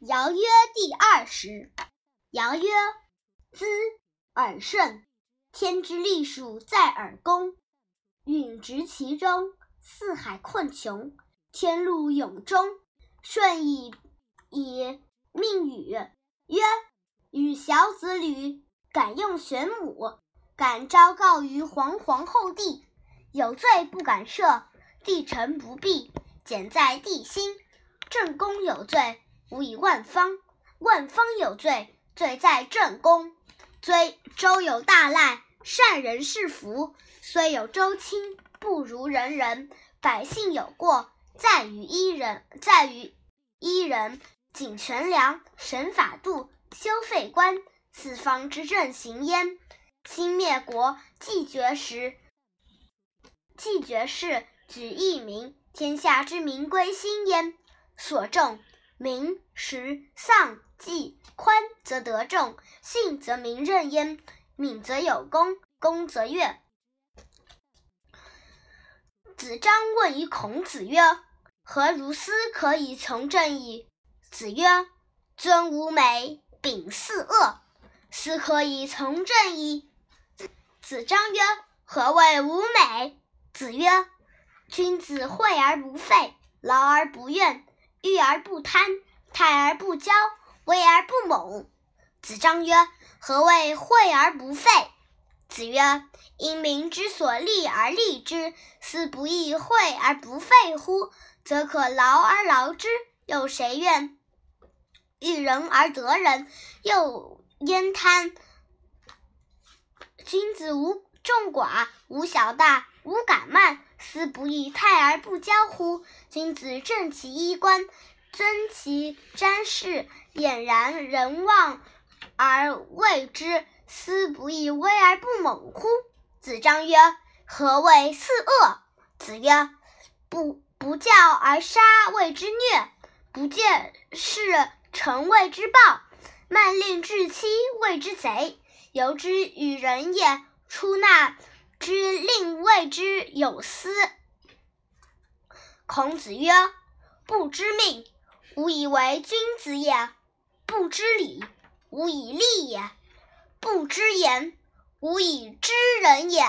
尧曰第二十。尧曰：“兹耳顺，天之历数在耳宫，允直其中，四海困穷，天路永终。舜以以命禹曰：‘禹小子履，敢用玄母，敢昭告于皇皇后帝。有罪不敢赦，帝臣不避，简在帝心。正宫有罪。’”吾以万方，万方有罪，罪在正宫。虽周有大赖，善人是福；虽有周亲，不如人人。百姓有过，在于一人，在于一人。谨权良，审法度，修废官，四方之正行焉。兴灭国，继绝食，继绝世，举一民，天下之民归心焉。所重。民食丧祭宽则得众，信则民任焉。敏则有功，功则悦。子张问于孔子曰：“何如斯可以从政矣？”子曰：“尊吾美，秉四恶，斯可以从政矣。”子张曰：“何谓吾美？”子曰：“君子惠而不费，劳而不怨。”育而不贪，泰而不骄，威而不猛。子张曰：“何谓惠而不费？”子曰：“因民之所利而利之，斯不亦惠而不费乎？则可劳而劳之，有谁怨？育人而得人，又焉贪？君子无众寡，无小大，无敢慢。”斯不亦泰而不骄乎？君子正其衣冠，尊其瞻视，俨然人望而畏之，斯不亦威而不猛乎？子张曰：“何谓四恶？”子曰：“不不教而杀谓之虐，不见事成谓之暴，慢令至期谓之贼。由之与人也，出纳。”之令谓之有司。孔子曰：“不知命，无以为君子也；不知礼，无以立也；不知言，无以知人也。”